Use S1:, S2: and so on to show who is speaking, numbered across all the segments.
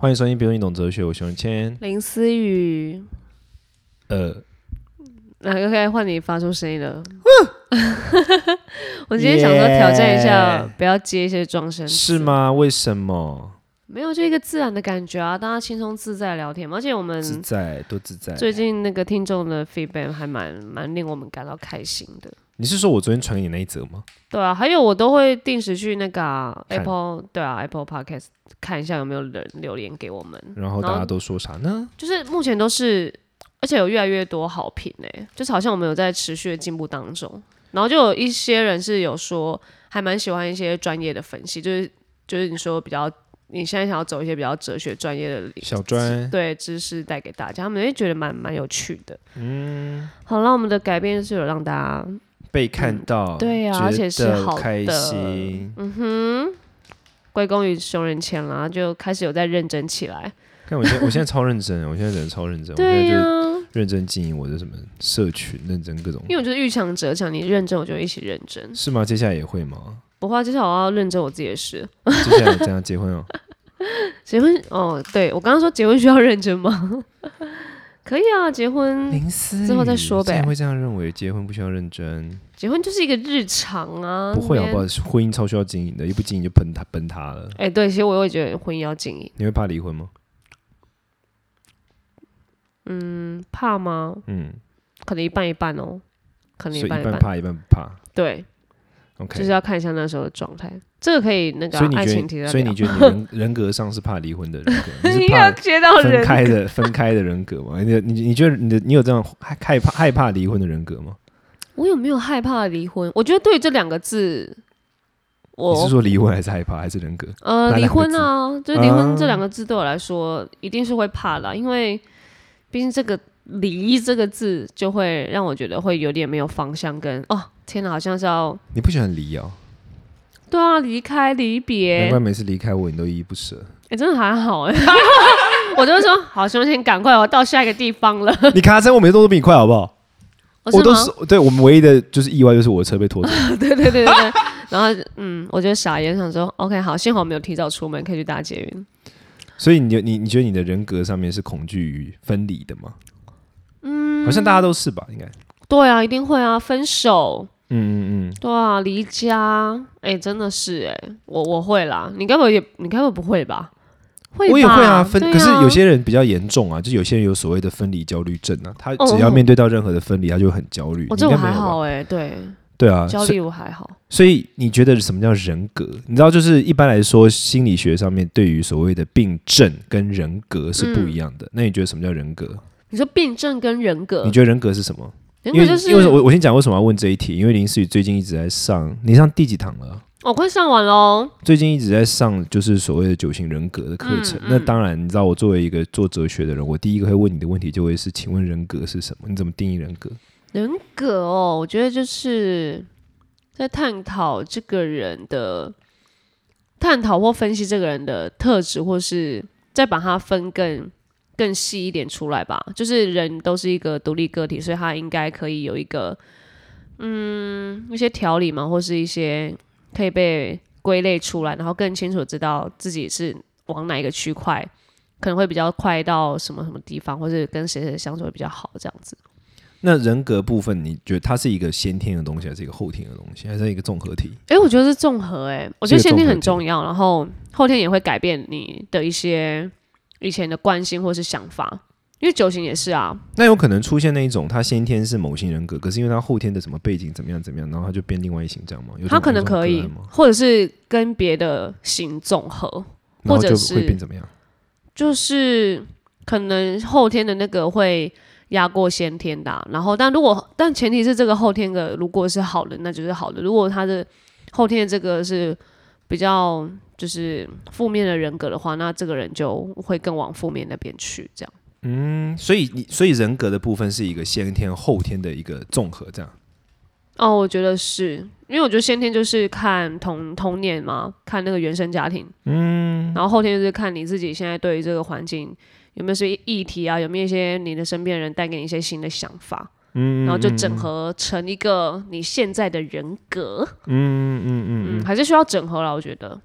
S1: 欢迎收听《别人你懂哲学》，我是熊谦。
S2: 林思雨，
S1: 呃，
S2: 那 OK，换你发出声音了。我今天想说挑战一下
S1: Yeah
S2: 不要接一些装声，
S1: 是？吗？为什么？
S2: 没有，就一个自然的感觉啊，大家轻松自在聊天嘛。而且我们
S1: 自在，多自在。
S2: 最近那个听众的 feedback 还蛮蛮令我们感到开心的。
S1: 你是说我昨天传给你那一则吗？
S2: 对啊，还有我都会定时去那个啊、Apple 对啊 Apple Podcast 看一下有没有人留言给我们，然后
S1: 大家都说啥呢？
S2: 就是目前都是，而且有越来越多好评诶、就是好像我们有在持续的进步当中。然后就有一些人是有说，还蛮喜欢一些专业的分析，就是就是你说比较，你现在想要走一些比较哲学专业的领
S1: 小专，
S2: 对知识带给大家，他们也觉得蛮蛮有趣的。嗯，好，那我们的改变是有让大家，
S1: 被看到，
S2: 对啊而且是好的
S1: 开心。
S2: 嗯哼，归功于熊人钱啦，就开始有在认真起来。
S1: 看我现在，我现在超认真，我现在人超认真，我现
S2: 对呀、
S1: 在就是认真经营我的什么社群，认真各种。
S2: 因为我觉得遇强则强，你认真我就一起认真。
S1: 是吗？接下来也会吗？
S2: 不会啊，接下来我要认真我自己的事。
S1: 接下来怎样结婚哦？
S2: 结婚哦，对我刚刚说结婚需要认真吗？可以啊，结婚
S1: 林思
S2: 之后再说呗
S1: 竟然会这样认为，结婚不需要认真？
S2: 结婚就是一个日常啊。
S1: 不会好不好
S2: 那边？？
S1: 婚姻超需要经营的，一不经营就崩塌崩塌了。
S2: 哎、对，其实我会觉得婚姻要经营，
S1: 你会怕离婚吗？
S2: 嗯，怕吗？
S1: 嗯，
S2: 可能一半一半哦，可能
S1: 一
S2: 半一。
S1: 半怕一半不怕。
S2: 对
S1: ，OK，
S2: 就是要看一下那时候的状态。这个可以那个啊、
S1: 所以你
S2: 爱情
S1: 觉得，所以你觉得你人人格上是怕离婚的人格，怕
S2: 接到人
S1: 分开的 分开的人格吗？你你你觉得你的你有这样害害怕害怕离婚的人格吗？
S2: 我有没有害怕离婚？我觉得对于这两个字，
S1: 你是说离婚还是害怕还是人格？
S2: 呃离婚啊，就是离婚
S1: 啊
S2: 这两个字对我来说一定是会怕的啊，因为毕竟这个“离”这个字就会让我觉得会有点没有方向跟哦，天哪，好像是要
S1: 你不喜欢离哦，
S2: 对啊，离开离别
S1: 难
S2: 别
S1: 怪，每次离开我你都依依不舍。
S2: 哎、真的还好 哎，我就会说好，熊先赶快，我到下一个地方了。
S1: 你卡车我每次动作比你快好不好？
S2: 哦
S1: 我都是对我们唯一的就是意外就是我的车被拖走。
S2: 对对对对对，然后嗯，我觉得傻眼，想说 OK 好，幸好我没有提早出门，可以去搭捷运。
S1: 所以你你你觉得你的人格上面是恐惧于分离的吗？嗯，好像大家都是吧？应该。
S2: 对啊，一定会啊，分手，
S1: 嗯嗯嗯，
S2: 对啊，离家，哎、真的是哎、我我会啦，你该不会也，你该不会不会吧？会，
S1: 我也会啊，分。
S2: 对
S1: 可是有些人比较严重啊，就有些人有所谓的分离焦虑症啊，他
S2: 哦
S1: 只要面对到任何的分离，他就很焦虑。
S2: 我这我还好哎、对，
S1: 对啊，
S2: 焦虑我还好。
S1: 所以你觉得什么叫人格？你知道，就是一般来说，心理学上面对于所谓的病症跟人格是不一样的。那你觉得什么叫人格？
S2: 你说病症跟人格
S1: 你，觉得人格是什么？因为
S2: 就是
S1: 因为我我先讲为什么要问这一题，因为林思雨最近一直在上，你上第几堂了？
S2: 我、快上完喽。
S1: 最近一直在上就是所谓的九型人格的课程。
S2: 嗯
S1: 那当然，你知道我作为一个做哲学的人，我第一个会问你的问题就会是：请问人格是什么？你怎么定义人格？
S2: 人格哦，我觉得就是在探讨这个人的探讨或分析这个人的特质，或是再把它分更更细一点出来吧。就是人都是一个独立个体，所以他应该可以有一个嗯一些条理嘛，或是一些可以被归类出来，然后更清楚知道自己是往哪一个区块。可能会比较快到什么什么地方，或是跟谁谁相处会比较好，这样子。
S1: 那人格部分，你觉得它是一个先天的东西，还是一个后天的东西，还是一个综合体？
S2: 哎、我觉得是综合，哎，我觉得先天很重要，然后后天也会改变你的一些以前的惯性或是想法，因为九型也是啊，
S1: 那有可能出现那一种，他先天是某型人格，可是因为他后天的什么背景怎么样怎么样，然后他就变另外一型，这样吗？
S2: 他可能可以或者是跟别的型综合，或者是
S1: 会变怎么样？
S2: 就是可能后天的那个会压过先天的啊、然后但如果但前提是这个后天的如果是好的，那就是好的；如果他的后天的这个是比较就是负面的人格的话，那这个人就会更往负面那边去。这样
S1: 嗯，所以你所以人格的部分是一个先天后天的一个综合，这样。
S2: 哦，我觉得是因为我觉得先天就是看童童年嘛，看那个原生家庭，嗯，然后后天就是看你自己现在对于这个环境有没有些议题啊，有没有一些你的身边人带给你一些新的想法。
S1: 嗯，
S2: 然后就整合成一个你现在的人格，
S1: 嗯嗯嗯
S2: 嗯，还是需要整合了，我觉得。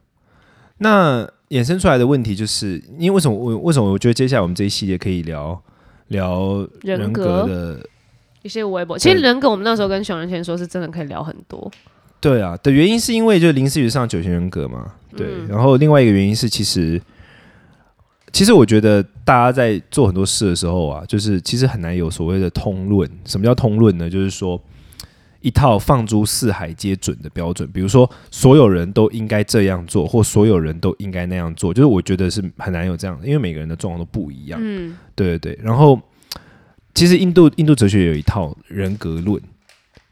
S1: 那衍生出来的问题就是，因为为什么我为什么我觉得接下来我们这一系列可以聊聊人
S2: 人格？
S1: 格的
S2: 一些微博，其实人格我们那时候跟熊仁谦说是真的可以聊很多。
S1: 对啊的原因是因为就是林思雨上九型人格嘛，对，
S2: 嗯。
S1: 然后另外一个原因是其实。其实我觉得大家在做很多事的时候啊，就是其实很难有所谓的通论。什么叫通论呢？就是说一套放诸四海皆准的标准，比如说所有人都应该这样做，或所有人都应该那样做。就是我觉得是很难有这样的，因为每个人的状况都不一样。
S2: 嗯，
S1: 对对对，然后其实印度印度哲学有一套人格论，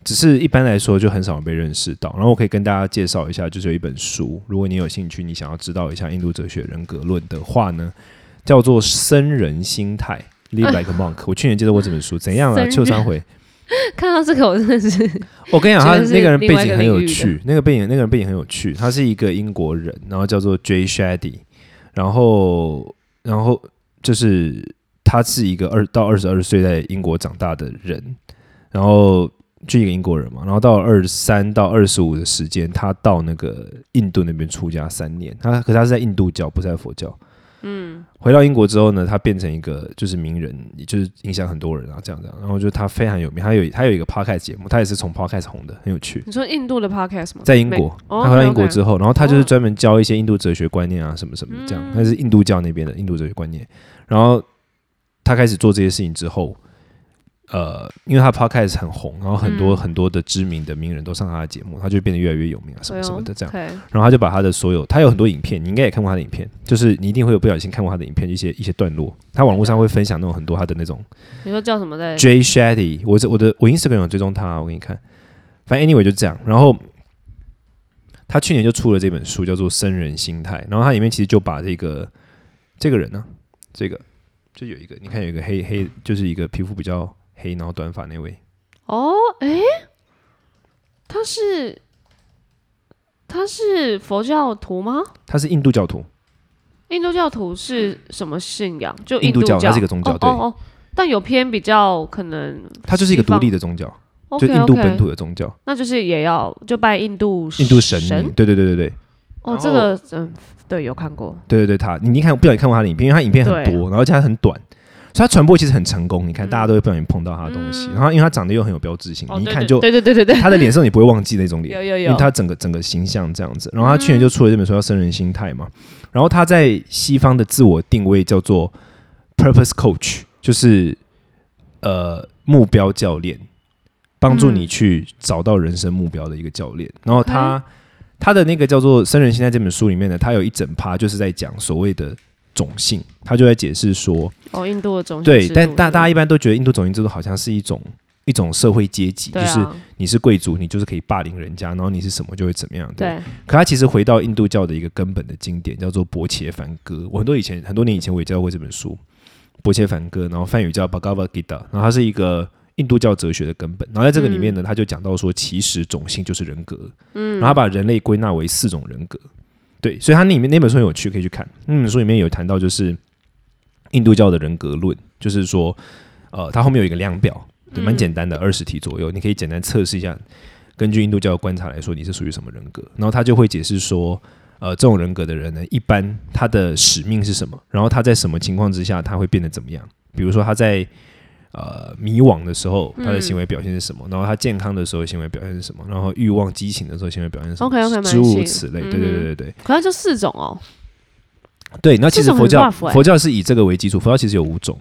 S1: 只是一般来说就很少被认识到。然后我可以跟大家介绍一下，就是有一本书，如果你有兴趣，你想要知道一下印度哲学人格论的话呢，叫做《僧人心态》（Live Like a Monk）。我去年介绍过这本书，怎样啊？邱三回，
S2: 看到这个我真的是，
S1: 我跟你讲，他那个人背景很有趣，那个背景那个人背景很有趣，他是一个英国人，然后叫做 Jay Shetty，然后然后就是他是一个二到二十二岁在英国长大的人，然后就一个英国人嘛，然后到二十三到二十五的时间，他到那个印度那边出家三年，他可是他是在印度教，不是在佛教。嗯，回到英国之后呢，他变成一个就是名人，也就是影响很多人啊，这样这样。然后就他非常有名，他有他有一个 podcast 节目，他也是从 podcast 红的，很有趣。
S2: 你说印度的 podcast 吗？
S1: 在英国，
S2: 哦
S1: 他回到英国之后，然后他就是
S2: 哦
S1: 专门教一些印度哲学观念啊，什么什么这样。
S2: 嗯
S1: 他是印度教那边的印度哲学观念。然后他开始做这些事情之后，呃，因为他 podcast 很红，然后很多
S2: 嗯
S1: 很多的知名的名人都上他的节目，他就变得越来越有名啊，什么什么的这样。
S2: 样。
S1: 然后他就把他的所有，他有很多影片，你应该也看过他的影片，就是你一定会有不小心看过他的影片，一些一些段落。他网络上会分享那种很多他的那种
S2: 你说叫什么在
S1: ？Jay Shetty，我这我的我 Instagram 有追踪他，我给你看。反正 anyway 就这样，然后他去年就出了这本书，叫做《生人心态》，然后他里面其实就把这个这个人呢、这个就有一个，你看有一个黑黑，就是一个皮肤比较黑，然后短发那位，
S2: 哦，哎，他是他是佛教徒吗？
S1: 他是印度教徒，
S2: 印度教徒是什么信仰？就
S1: 印度教
S2: 教，
S1: 它是一个宗教对
S2: 哦但有偏比较可能
S1: 他就是一个独立
S2: 的，
S1: 宗教，就印度本土的宗教，
S2: 那就是也要就拜印度
S1: 印度神明，对对对对对。
S2: 哦，这个嗯，对，有看过，
S1: 对对对，他你一看不小心看过他的影片，因为他影片很多，然后而且他很短，所以他传播其实很成功。你看，
S2: 嗯
S1: 大家都会不小心碰到他的东西，
S2: 嗯
S1: 然后因为他长得又很有标志性，你一看就
S2: 对对对对对，
S1: 他的脸上你不会忘记那种脸，
S2: 有有有，
S1: 因为他整个整个形象这样子。然后他去年就出了这本书叫《生人心态》嘛，然后他在西方的自我定位叫做 purpose coach，就是呃目标教练，帮助你
S2: 嗯
S1: 去找到人生目标的一个教练。然后他他的那个叫做《生人心态》这本书里面呢，他有一整趴就是在讲所谓的种姓，他就在解释说，
S2: 哦，印度的中
S1: 对，
S2: 制度
S1: 但大大家一般都觉得印度种姓制度好像是一种一种社会阶级，就是你是贵族，你就是可以霸凌人家，然后你是什么就会怎么样。对。
S2: 对，
S1: 可他其实回到印度教的一个根本的经典，叫做《薄伽梵歌》。我很多以前很多年以前我也教过这本书，《薄伽梵歌》，然后梵语叫 Bhagavad Gita，然后它是一个印度教哲学的根本。然后在这个里面呢，他就讲到说，其实种姓就是人格，嗯，然后他把人类归纳为四种人格。对，所以他那里面那本书很有趣，可以去看。那本书里面有谈到就是印度教的人格论，就是说，呃，它后面有一个量表，对，蛮简单的，二十题左右，你可以简单测试一下。根据印度教的观察来说，你是属于什么人格？然后他就会解释说，呃，这种人格的人呢，一般他的使命是什么？然后他在什么情况之下他会变得怎么样？比如说他在呃迷惘的时候，他的行为表现是什么？然后他健康的时候行为表现是什么？然后欲望激情的时候行为表现是什么诸如此类。
S2: 嗯
S1: 对对对对对
S2: 可能就四种哦，
S1: 对。那其实佛教
S2: 欸
S1: 佛教是以这个为基础，佛教其实有五种，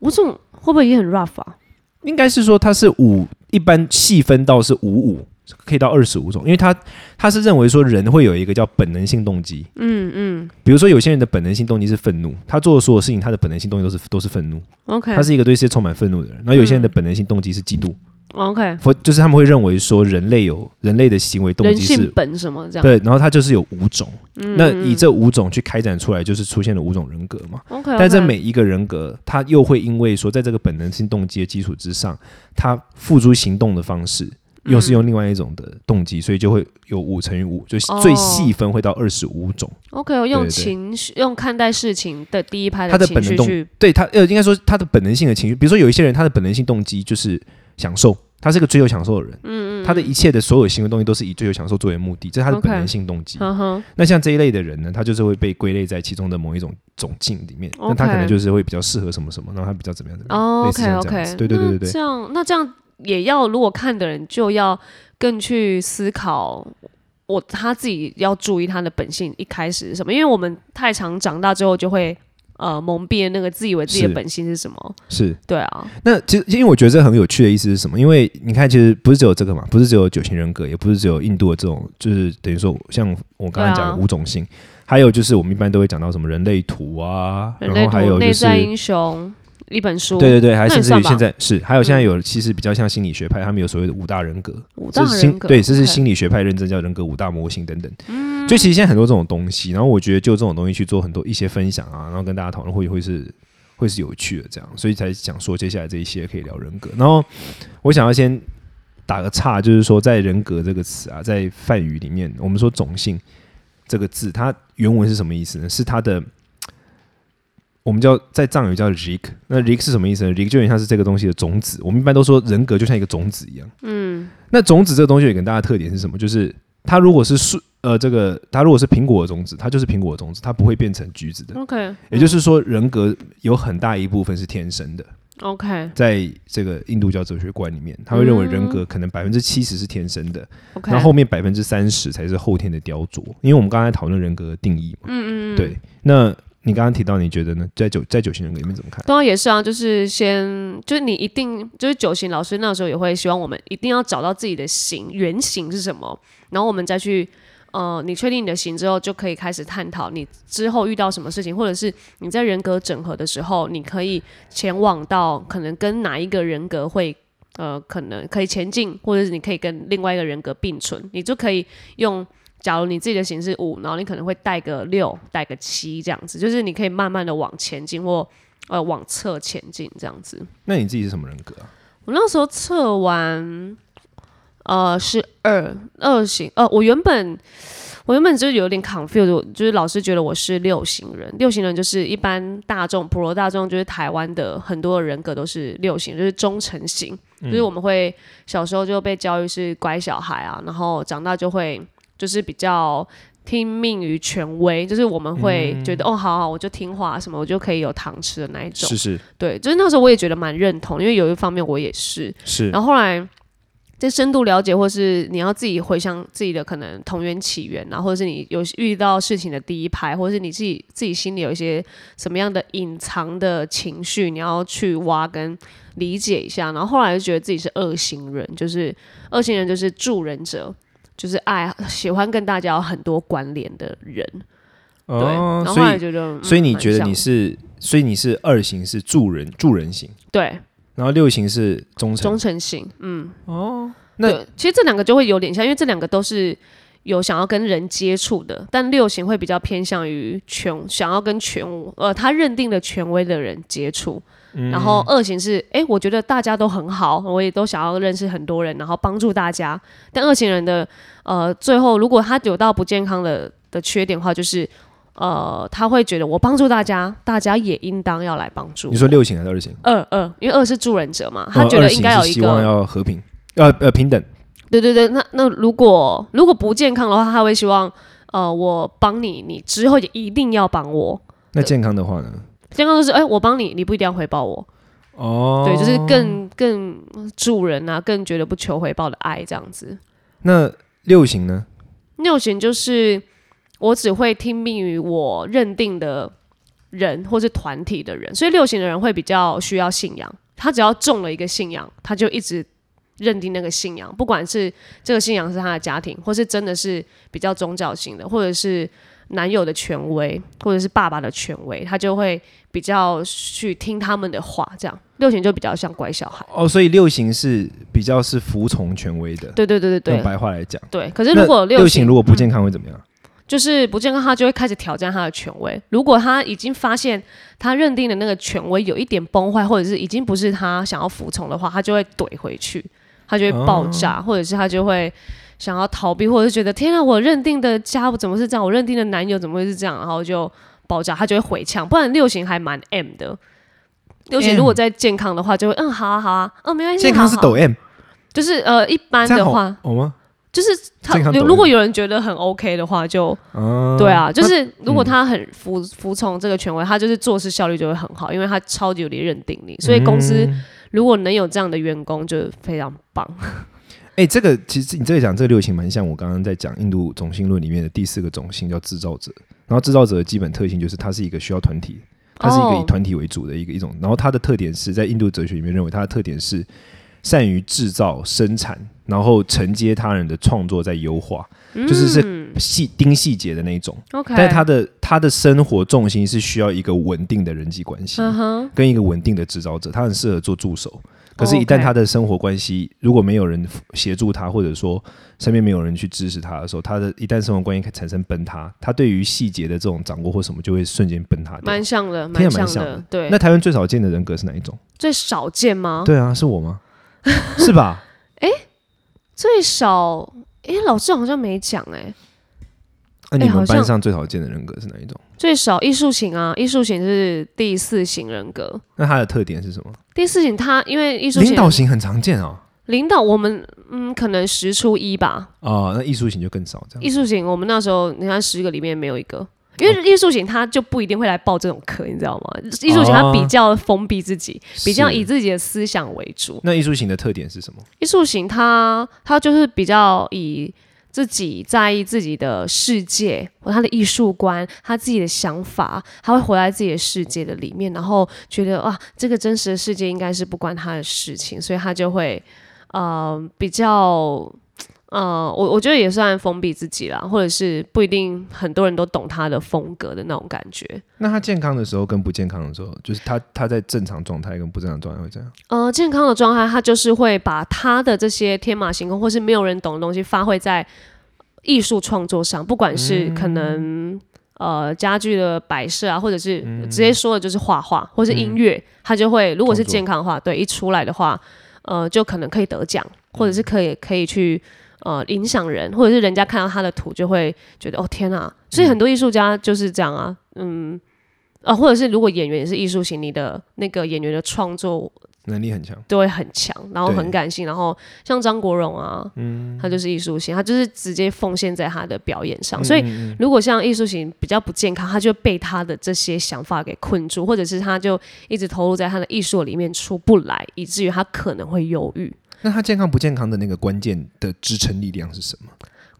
S2: 五种会不会也很 rough 啊？
S1: 应该是说它是五，一般细分到是五五，可以到二十五种，因为他他是认为说人会有一个叫本能性动机，
S2: 嗯嗯
S1: 比如说有些人的本能性动机是愤怒，他做的所有事情，他的本能性动机都是都是愤怒
S2: ，，OK，
S1: 他是一个对世界充满愤怒的人。然后有些人的
S2: 嗯
S1: 本能性动机是嫉妒
S2: ，OK，
S1: 或就是他们会认为说人类有人类的行为动机是。
S2: 本什么这样？
S1: 对，然后他就是有五种，
S2: 嗯，
S1: 那以这五种去开展出来，就是出现了五种人格嘛。
S2: OK，
S1: 但这每一个人格，他又会因为说，在这个本能性动机的基础之上，他付诸行动的方式又是用另外一种的动机，所以就会有五乘以五，就
S2: 哦
S1: 最细分会到二十五种。
S2: OK，我用情绪用看待事情的第一拍
S1: 他的
S2: 情
S1: 本能动
S2: 绪去，
S1: 对他呃，应该说他的本能性的情绪，比如说有一些人他的本能性动机就是享受，他是个追求享受的人。嗯嗯，他的一切的所有行为东西都是以追求享受作为目的，这是他的本能性动机。那像这一类的人呢，他就是会被归类在其中的某一种种境里面。那他可能就是会比较适合什么什么，然后他比较怎么样怎么样。
S2: 哦
S1: 类似
S2: ，OK
S1: 像这样子
S2: OK，
S1: 对对对对对
S2: 这样那这样也要，如果看的人就要更去思考。我他自己要注意他的本性一开始是什么，因为我们太常长大之后就会呃蒙蔽了那个自以为自己的本性是什么。
S1: 是，
S2: 对啊，
S1: 那其实因为我觉得这很有趣的意思是什么？因为你看，其实不是只有这个嘛，不是只有九型人格，也不是只有印度的这种，就是等于说像我刚才讲的五种性，还有就是我们一般都会讲到什么人类图啊，
S2: 人类
S1: 然后还有
S2: 图、
S1: 就是
S2: 内在英雄一本书，
S1: 对对对，还甚至于现在是，还有现在
S2: 嗯
S1: 有其实比较像心理学派，他们有所谓的五大人格，
S2: 五
S1: 这
S2: 大人格，
S1: 是心对，这是心理学派认证叫人格五大模型等等。就其实现在很多这种东西，然后我觉得就这种东西去做很多一些分享啊，然后跟大家讨论会会是会是有趣的这样，所以才想说接下来这一些可以聊人格。然后我想要先打个岔，就是说在人格这个词啊，在梵语里面，我们说种姓这个字，它原文是什么意思呢？是它的。我们叫在藏语叫 rik，那 rik 是什么意思呢？rik 就有点像是这个东西的种子。我们一般都说人格就像一个种子一样。嗯，那种子这个东西有一个很大的特点是什么？就是它如果是树呃这个它如果是苹果的种子，它就是苹果的种子，它不会变成橘子的。
S2: OK，
S1: 也就是说，人格有很大一部分是天生的。
S2: OK
S1: 在这个印度教哲学观里面，他会认为人格可能百分之七十是天生的
S2: ，OK，
S1: 然后后面百分之三十才是后天的雕琢。因为我们刚才讨论人格的定义嘛，
S2: 嗯嗯嗯，
S1: 对。那你刚刚提到，你觉得呢？在九在九型人格里面怎么看？
S2: 当然，也是啊，就是先，就是你一定，就是九型老师那时候也会希望我们一定要找到自己的型原型是什么，然后我们再去，呃，你确定你的型之后，就可以开始探讨你之后遇到什么事情，或者是你在人格整合的时候，你可以前往到可能跟哪一个人格会。呃，可能可以前进，或者是你可以跟另外一个人格并存，你就可以用。假如你自己的型是五，然后你可能会带个六，带个七这样子，就是你可以慢慢的往前进或呃往侧前进这样子。
S1: 那你自己是什么人格啊？
S2: 我那时候测完，呃，是二二型，呃，我原本我原本就是有点 confused，就是老师觉得我是六型人，六型人就是一般大众普罗大众，就是台湾的很多人格都是六型，就是忠诚型，就是我们会小时候就被教育是乖小孩啊，然后长大就会就是比较。听命于权威，就是我们会觉得、哦，好好，我就听话什么，我就可以有糖吃的那一种。
S1: 是是
S2: 对，就是那时候我也觉得蛮认同，因为有一方面我也是。
S1: 是，
S2: 然后后来在深度了解，或是你要自己回想自己的可能同源起源啊，或者是你有遇到事情的第一排，或者是你自己自己心里有一些什么样的隐藏的情绪，你要去挖跟理解一下。然后后来就觉得自己是二型人，就是二型人就是助人者。就是爱喜欢跟大家有很多关联的人，对，
S1: 哦
S2: 然后后来
S1: 所以
S2: 觉得，嗯
S1: 所以你觉得你是，所以你是二型是助人助人型，
S2: 对
S1: 然后六型是忠诚
S2: 忠。诚型，嗯，哦
S1: 那
S2: 对，其实这两个就会有点像，因为这两个都是有想要跟人接触的，但六型会比较偏向于权，想要跟权呃他认定的权威的人接触。然后二型是，哎，我觉得大家都很好，我也都想要认识很多人，然后帮助大家。但二型人的，呃，最后如果他有到不健康的的缺点的话，就是，呃，他会觉得我帮助大家，大家也应当要来帮助。
S1: 你说六型还是二型？
S2: 二二，因为二是助人者嘛，他觉得应该有一
S1: 个希望要和平，呃呃平等。
S2: 对对对，那那如果如果不健康的话，他会希望呃我帮你，你之后也一定要帮我。
S1: 那健康的话呢？
S2: 健康就是哎、我帮你，你不一定要回报我。
S1: 哦，
S2: 对，就是更更助人啊，更觉得不求回报的爱这样子。
S1: 那六型呢？
S2: 六型就是我只会听命于我认定的人或是团体的人，所以六型的人会比较需要信仰。他只要中了一个信仰，他就一直认定那个信仰，不管是这个信仰是他的家庭，或是真的是比较宗教型的，或者是男友的权威，或者是爸爸的权威，他就会比较去听他们的话。这样六型就比较像乖小孩。
S1: 哦，所以六型是比较是服从权威的。
S2: 对对对对
S1: 用
S2: 对
S1: 白话来讲，
S2: 对。可是如果
S1: 六
S2: 型
S1: 如果不健康会怎么样？
S2: 就是不健康，他就会开始挑战他的权威。如果他已经发现他认定的那个权威有一点崩坏，或者是已经不是他想要服从的话，他就会怼回去，他就会爆炸，或者是他就会想要逃避，或者是觉得天啊，我认定的家怎么是这样？我认定的男友怎么会是这样？然后就爆炸，他就会回呛。不然六型还蛮 M 的，六型如果在健康的话，就会嗯好啊好啊，嗯没关系，
S1: 健康是抖 M，
S2: 就是呃一般的话，
S1: 好吗？
S2: 就是他如果有人觉得很 OK 的话，就
S1: 啊，
S2: 对啊，就是如果
S1: 嗯
S2: 他很服服从这个权威，他就是做事效率就会很好，因为他超级有力认定你，所以公司
S1: 嗯。
S2: 如果能有这样的员工，就非常棒。
S1: 哎、这个其实你这个讲这个六型蛮像我刚刚在讲印度种姓论里面的第四个种姓叫制造者，然后制造者的基本特性就是它是一个需要团体，它是一个以
S2: 哦。
S1: 团体为主的一个一种，然后它的特点是在印度哲学里面认为它的特点是善于制造生产，然后承接他人的创作在优化，就是是
S2: 嗯
S1: 细盯细节的那一种
S2: ，OK，
S1: 但他的他的生活重心是需要一个稳定的人际关系，跟一个稳定的制造者，他很适合做助手。可是，一旦他的生活关系如果没有人协助他，或者说身边没有人去支持他的时候，他的一旦生活关系产生崩塌，他对于细节的这种掌握或什么就会瞬间崩塌掉。
S2: 蛮像的，
S1: 蛮像的。
S2: 对，
S1: 那台湾最少见的人格是哪一种？
S2: 最少见吗？
S1: 对啊，是我吗？是吧？
S2: 哎最少，哎，老师好像没讲诶，
S1: 那你们班上最少见的人格是哪一种？
S2: 最少艺术型啊，艺术型是第四型人格。
S1: 那他的特点是什么？
S2: 第四型他因为艺术
S1: 领
S2: 型
S1: 导型很常见哦。
S2: 领导我们嗯可能十出一吧，
S1: 哦，那艺术型就更少这样。
S2: 艺术型我们那时候你看十个里面没有一个。因为艺术型他就不一定会来报这种课，你知道吗？艺术型他比较封闭自己，比较以自己的思想为主。
S1: 那艺术型的特点是什么？
S2: 艺术型他他就是比较以自己在意自己的世界或他的艺术观，他自己的想法，他会活在自己的世界的里面，然后觉得哇，这个真实的世界应该是不关他的事情，所以他就会呃比较。呃，我我觉得也算封闭自己啦，或者是不一定很多人都懂他的风格的那种感觉。
S1: 那他健康的时候跟不健康的时候，就是他他在正常状态跟不正常状态会怎样。
S2: 呃，健康的状态，他就是会把他的这些天马行空或是没有人懂的东西发挥在艺术创作上，不管是可能、呃家具的摆设啊，或者是直接说的就是画画或是音乐，他就会如果是健康的话，对，一出来的话，呃，就可能可以得奖，或者是可以可以去。呃，影响人，或者是人家看到他的图就会觉得哦天啊，所以很多艺术家就是这样啊，嗯，啊，或者是如果演员也是艺术型，你的那个演员的创作
S1: 能力很强，
S2: 都会很强，然后很感性，然后像张国荣啊，嗯他就是艺术型，他就是直接奉献在他的表演上。所以如果像艺术型比较不健康，他就被他的这些想法给困住，或者是他就一直投入在他的艺术里面出不来，以至于他可能会忧郁。
S1: 那他健康不健康的那个关键的支撑力量是什么？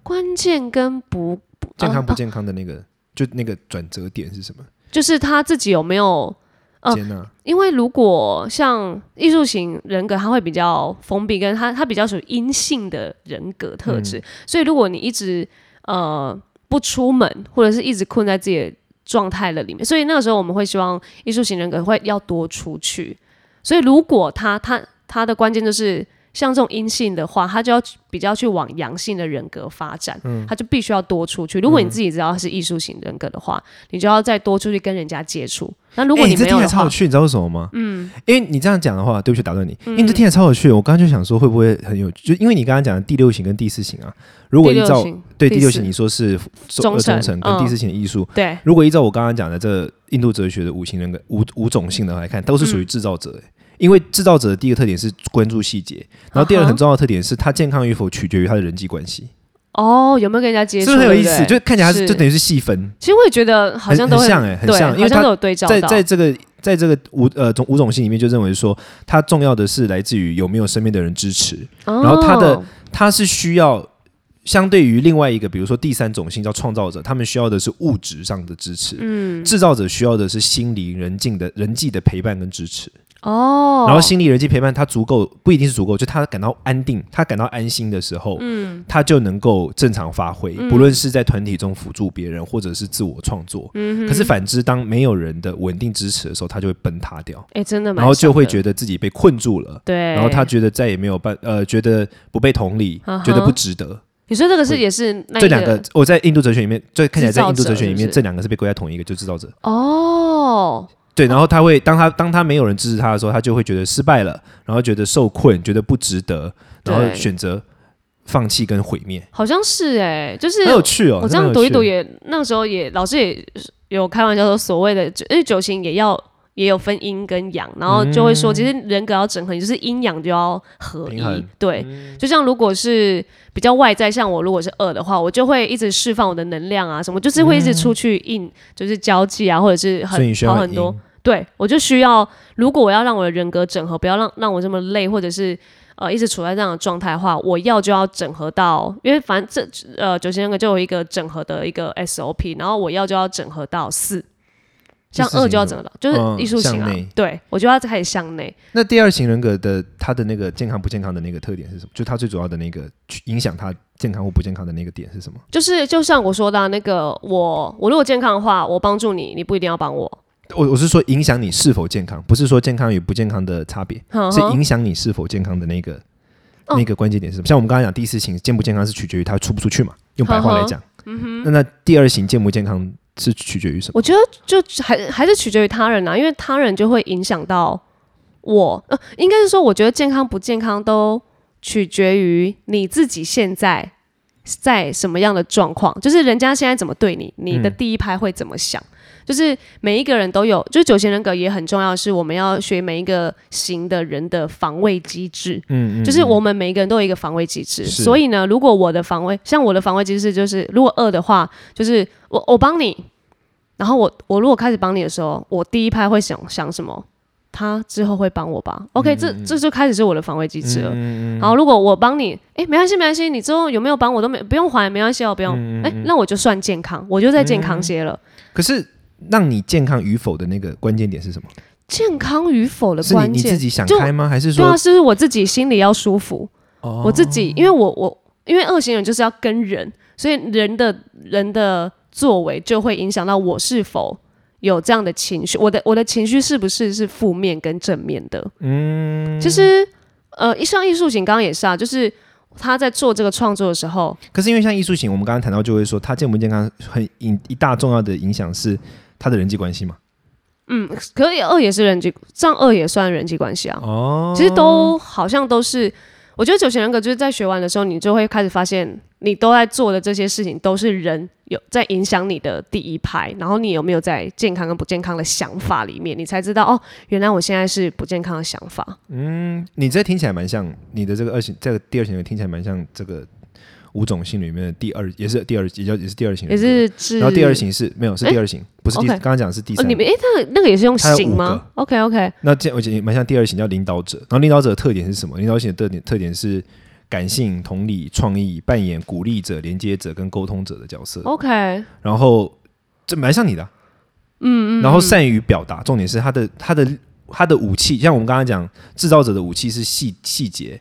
S2: 关键跟不不呃
S1: 健康不健康的那个，就那个转折点是什么？
S2: 就是他自己有没有呃
S1: 接纳
S2: 因为如果像艺术型人格，他会比较封闭，跟他他比较属于阴性的人格特质，所以如果你一直呃不出门，或者是一直困在自己的状态了里面，所以那个时候我们会希望艺术型人格会要多出去。所以如果他他他的关键就是像这种阴性的话，他就要比较去往阳性的人格发展，他就必须要多出去。如果你自己知道他是艺术型人格的话，你就要再多出去跟人家接触。那如果你没有的话，
S1: 听起来超有趣，你知道为什么吗？嗯，因为你这样讲的话，对不起，打断你，因为这听起来超有趣。我刚刚就想说，会不会很有趣？就因为你刚刚讲的第六型跟第四型啊，如果依照对第六型，你说是
S2: 忠诚
S1: 忠诚跟
S2: 嗯
S1: 第四型的艺术，
S2: 对
S1: 如果依照我刚刚讲的这印度哲学的五行人格五五种性的来看，都是属于制造者、欸因为制造者的第一个特点是关注细节，然后第二个很重要的特点是他健康与否取决于他的人际关系，
S2: 哦，有没有跟人家接触？
S1: 是不是很有意思？就看起来就等于是细分，
S2: 其实我也觉得好像都会
S1: 很很像哎很像因为它
S2: 好像都有对照
S1: 在
S2: 到。
S1: 在这个在这个五呃种五种性里面，就认为说它重要的是来自于有没有身边的人支持，
S2: 然
S1: 然后他的他是需要。相对于另外一个，比如说第三种性叫创造者，他们需要的是物质上的支持，
S2: 嗯
S1: 制造者需要的是心理人境的人际的陪伴跟支持。
S2: 哦，
S1: 然后心理人际陪伴，他足够不一定是足够，就他感到安定，他感到安心的时候，
S2: 嗯。
S1: 他就能够正常发挥，不论是在团体中辅助别人，或者是自我创作。
S2: 嗯
S1: 可是反之，当没有人的稳定支持的时候，他就会崩塌掉，
S2: 哎，真的
S1: 然后就会觉得自己被困住了，
S2: 对，
S1: 然后他觉得再也没有办，呃，觉得不被同理觉得不值得。
S2: 你说这个是也是那
S1: 这两个，我在印度哲学里面，就看起来在印度哲学里面，这两个是被归在同一个，就制造者。
S2: 哦，
S1: 对，然后他会当他当他没有人支持他的时候，他就会觉得失败了，然后觉得受困，觉得不值得，然后选择放弃跟毁灭。
S2: 好像是哎，就是
S1: 很有趣哦，
S2: 我这样读一读
S1: 也
S2: 也，那时候也老师也有开玩笑说，所谓的，因为九型也要也有分阴跟阳，然后就会说，其实人格要整合，你就是阴阳就要合一。对，就像如果是比较外在，像我如果是二的话，我就会一直释放我的能量啊，什么就是会一直出去应，就是交际啊，或者是很
S1: 好很
S2: 多
S1: 阴。
S2: 对我就需要，如果我要让我的人格整合，不要让让我这么累，或者是呃一直处在这样的状态的话，我要就要整合到，因为反正这呃九型人格就有一个整合的一个 SOP，然后我要就要整合到四，像二就要
S1: 是什么
S2: 整合到，就是
S1: 嗯
S2: 艺术型啊对我就要开始向内。
S1: 那第二型人格的他的那个健康不健康的那个特点是什么？就他最主要的那个去影响他健康或不健康的那个点是什么？
S2: 就是就像我说的啊、那个我我如果健康的话，我帮助你，你不一定要帮我。
S1: 我我是说影响你是否健康，不是说健康与不健康的差别，是影响你是否健康的那个
S2: 哦
S1: 那个关键点是什么？像我们刚刚讲第四型健不健康是取决于他出不出去嘛，用白话来讲。
S2: 嗯
S1: 那那第二型健不健康是取决于什么？
S2: 我觉得就还还是取决于他人啊，因为他人就会影响到我。呃，应该是说，我觉得健康不健康都取决于你自己现在在什么样的状况，就是人家现在怎么对你，你的
S1: 嗯
S2: 第一拍会怎么想。就是每一个人都有，就是九型人格也很重要，是我们要学每一个型的人的防卫机制。
S1: 嗯
S2: 就是我们每一个人都有一个防卫机制，所以呢，如果我的防卫，像我的防卫机制就是，如果二的话，就是我我帮你，然后我我如果开始帮你的时候，我第一拍会想想什么？他之后会帮我吧？OK，、这这就开始是我的防卫机制了。然后如果我帮你，哎，没关系没关系，你之后有没有帮我都没不用还，没关系哦，不用。哎、那我就算健康，我就在健康些了。
S1: 可是让你健康与否的那个关键点是什么？
S2: 健康与否的关键，
S1: 你自己想开吗？还是说
S2: 对啊，
S1: 说
S2: 是我自己心里要舒服。
S1: 哦
S2: 我自己，因为我我因为二型人就是要跟人，所以人的人的作为就会影响到我是否有这样的情绪，我的我的情绪是不是是负面跟正面的？嗯，其实呃，像艺术型刚刚也是啊，就是他在做这个创作的时候，
S1: 可是因为像艺术型，我们刚刚谈到就会说，他健不健康很一一大重要的影响是他的人际关系嘛。
S2: 嗯，可以二也是人际，上二也算人际关系啊。
S1: 哦，
S2: 其实都好像都是，我觉得九型人格就是在学完的时候，你就会开始发现，你都在做的这些事情都是人有在影响你的第一排，然后你有没有在健康跟不健康的想法里面，你才知道哦，原来我现在是不健康的想法。
S1: 嗯你这听起来蛮像你的这个二型，这个第二型人格听起来蛮像这个五种性里面的第二，也是第二，也叫也是第二型
S2: 也
S1: 人格。
S2: 是，
S1: 然后第二型是没有是第二型，不是第
S2: OK
S1: 刚刚讲的是第
S2: 哦，
S1: 三
S2: 你。们诶，那个那个也是用
S1: 它有五
S2: 型吗？OK OK，
S1: 那这我觉得蛮像第二型叫领导者，然后领导者的特点是什么？领导型的特点特点是感性、同理、创意，扮演鼓励者、连接者跟沟通者的角色。
S2: OK，
S1: 然后这蛮像你的啊、嗯嗯。然后善于表达，重点是他的他的他的武器，像我们刚刚讲，制造者的武器是细细节，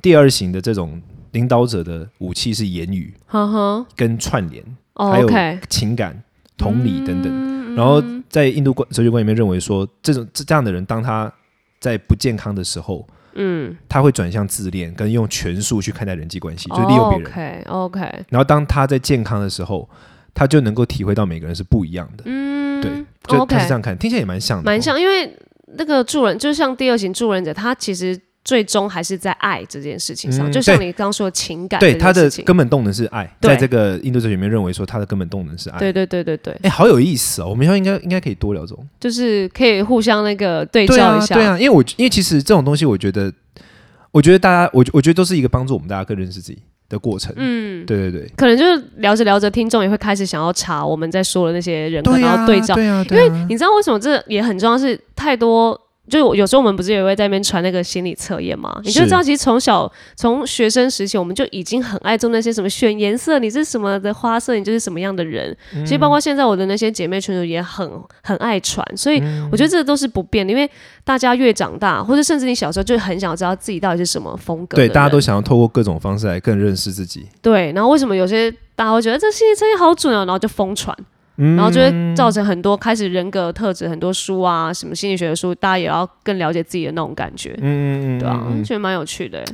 S1: 第二型的这种领导者的武器是言语
S2: 呵呵，
S1: 跟串联、
S2: 哦
S1: 还有情感、同理等等。
S2: 嗯
S1: 然后在印度观哲学观里面认为说，这种这这样的人，当他在不健康的时候，
S2: 嗯，
S1: 他会转向自恋，跟用权术去看待人际关系，就是利用别人。
S2: OK
S1: 然后当他在健康的时候，他就能够体会到每个人是不一样的。
S2: 嗯，
S1: 对，就他是这样看，听起来也蛮像的哦，
S2: 蛮像，因为那个助人，就像第二型助人者，他其实最终还是在爱这件事情上，
S1: 嗯
S2: 就像你刚刚说的情感
S1: 对，
S2: 件
S1: 他的根本动能是爱，在这个印度哲学里面认为说他的根本动能是爱。
S2: 对对对对对，
S1: 哎，好有意思哦！我们以后应该应该可以多聊这种。
S2: 就是可以互相那个对照一下，
S1: 对啊，因为我因为其实这种东西，我觉得，我觉得大家，我我觉得都是一个帮助我们大家更认识自己的过程。
S2: 嗯。
S1: 对对对，
S2: 可能就是聊着聊着，听众也会开始想要查我们在说的那些人格，
S1: 对啊，
S2: 然后对照。
S1: 对啊，
S2: 因为你知道为什么这也很重要？是太多，就有时候我们不是也会在那边传那个心理测验吗？你就是知道，其实从小从学生时期，我们就已经很爱做那些什么选颜色，你是什么的花色，你就是什么样的人。其实包括现在我的那些姐妹群组也很很爱传，所以我觉得这都是不变的，因为大家越长大，或者甚至你小时候就很想知道自己到底是什么风格
S1: 对，大家都想要透过各种方式来更认识自己。
S2: 对，然后为什么有些大家会觉得这心理测验好准啊，然后就疯传，然后就会造成很多开始人格特质很多书啊，什么心理学的书，大家也要更了解自己的那种感觉，
S1: 嗯嗯嗯，
S2: 对啊，觉得蛮有趣的耶。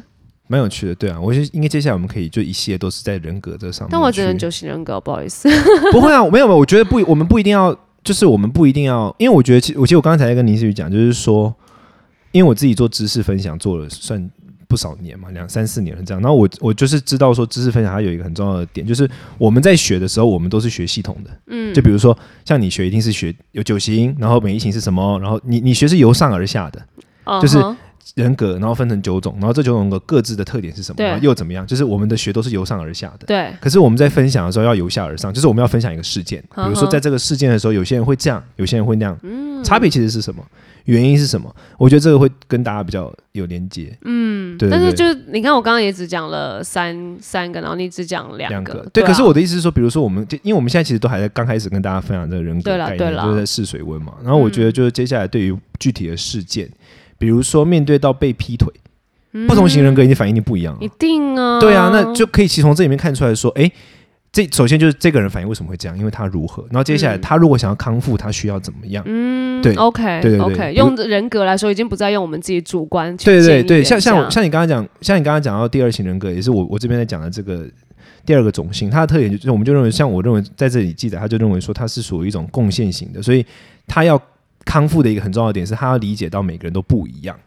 S1: 蛮有趣的。对啊，我觉得应该接下来我们可以就一系列都是在人格这上面。
S2: 但我只能九型人格，不好意思。
S1: 不会啊，没有没有，我觉得不，我们不一定要，就是我们不一定要，因为我觉得其我其实我刚才在跟林思雨讲，就是说，因为我自己做知识分享做了算不少年嘛，两三四年了这样。然后我我就是知道说知识分享它有一个很重要的点，就是我们在学的时候，我们都是学系统的。嗯，就比如说像你学一定是学有九型，然后每一型是什么，然后你你学是由上而下的，就是人格，然后分成九种，然后这九种的各自的特点是什么，又怎么样？就是我们的学都是由上而下的。
S2: 对。
S1: 可是我们在分享的时候要由下而上，就是我们要分享一个事件，比如说在这个事件的时候，有些人会这样，有些人会那样。嗯。差别其实是什么？原因是什么？我觉得这个会跟大家比较有连接。嗯，对。
S2: 但是就你看，我刚刚也只讲了三三个，然后你只讲两个。
S1: 对，可是我的意思是说，比如说我们，因为我们现在其实都还在刚开始跟大家分享这个人格概念，就是在试水温嘛。然后我觉得，就是接下来对于具体的事件，比如说面对到被劈腿，不同型人格一定反应定不一样。
S2: 一定啊。
S1: 对啊，那就可以其从这里面看出来说，哎。这首先就是这个人反应为什么会这样？因为他如何？然后接下来他如果想要康复，他需要怎么样？嗯，对
S2: ，OK，
S1: 对对
S2: 对，用人格来说，已经不再用我们自己主观。
S1: 对对对，像像像你刚刚讲，像你刚刚讲到第二型人格，也是我我这边在讲的这个第二个种性，它的特点就是我们就认为，像我认为在这里记载，他就认为说他是属于一种贡献型的，所以他要康复的一个很重要的点是他要理解到每个人都不一样，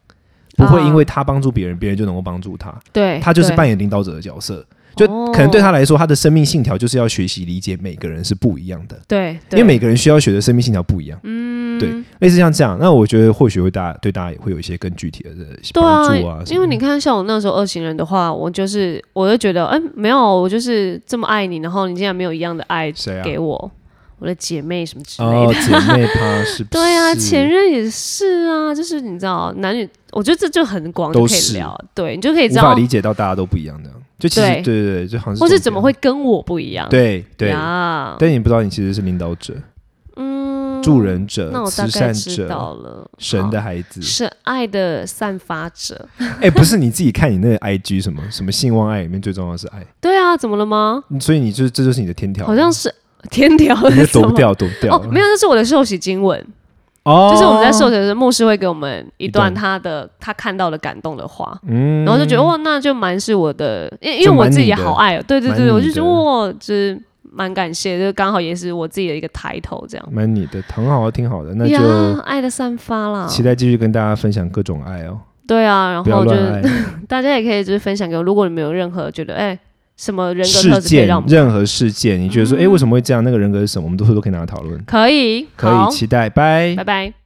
S1: 不会因为他帮助别人，别人就能够帮助他。
S2: 对，
S1: 他就是扮演领导者的角色。就可能对他来说，他的生命信条就是要学习理解每个人是不一样的。
S2: 对，
S1: 因为每个人需要学的生命信条不一样。嗯，对，类似像这样，那我觉得或许会大家对大家也会有一些更具体的帮助啊。
S2: 因为你看，像我那时候二型人的话，我就是我就觉得，哎，没有，我就是这么爱你，然后你竟然没有一样的爱给我。我的姐妹什么之类的，
S1: 姐妹 她是，
S2: 对啊，前任也是啊，就是你知道，男女，我觉得这就很广，都可以聊，对你就可以知道，无
S1: 法理解到大家都不一样的，就其实对对对，就好像是，
S2: 或是怎么会跟我不一样？
S1: 对对啊，但你不知道你其实是领导者，嗯，助人者，慈善者，
S2: 了，
S1: 神的孩子，
S2: 是爱的散发者。
S1: 哎，不是你自己看你那个 I G 什么什么信望爱里面最重要的是爱，
S2: 对啊，怎么了吗？
S1: 所以你就这就是你的天条，
S2: 好像是。天条你
S1: 躲不掉，躲不掉。
S2: 哦，没有，那是我的受洗经文。哦，就是我们在受洗的时候，牧师会给我们一段他的他看到的感动的话，嗯，然后就觉得哇，那就蛮是我的，因因为我自己也好爱，对对对，我就觉得哇，就是蛮感谢，就刚好也是我自己的一个抬头，这样。
S1: 蛮你的，很好，挺好的，那就
S2: 爱的散发啦。
S1: 期待继续跟大家分享各种爱哦。
S2: 对啊，然后就是 大家也可以就是分享给我，如果你们有任何觉得哎。什么人格
S1: 事件？任何事件，你觉得说，哎，为什么会这样？那个人格是什么？我们都会都可以拿来讨论。
S2: 可以，
S1: 可以期待，拜
S2: 拜拜。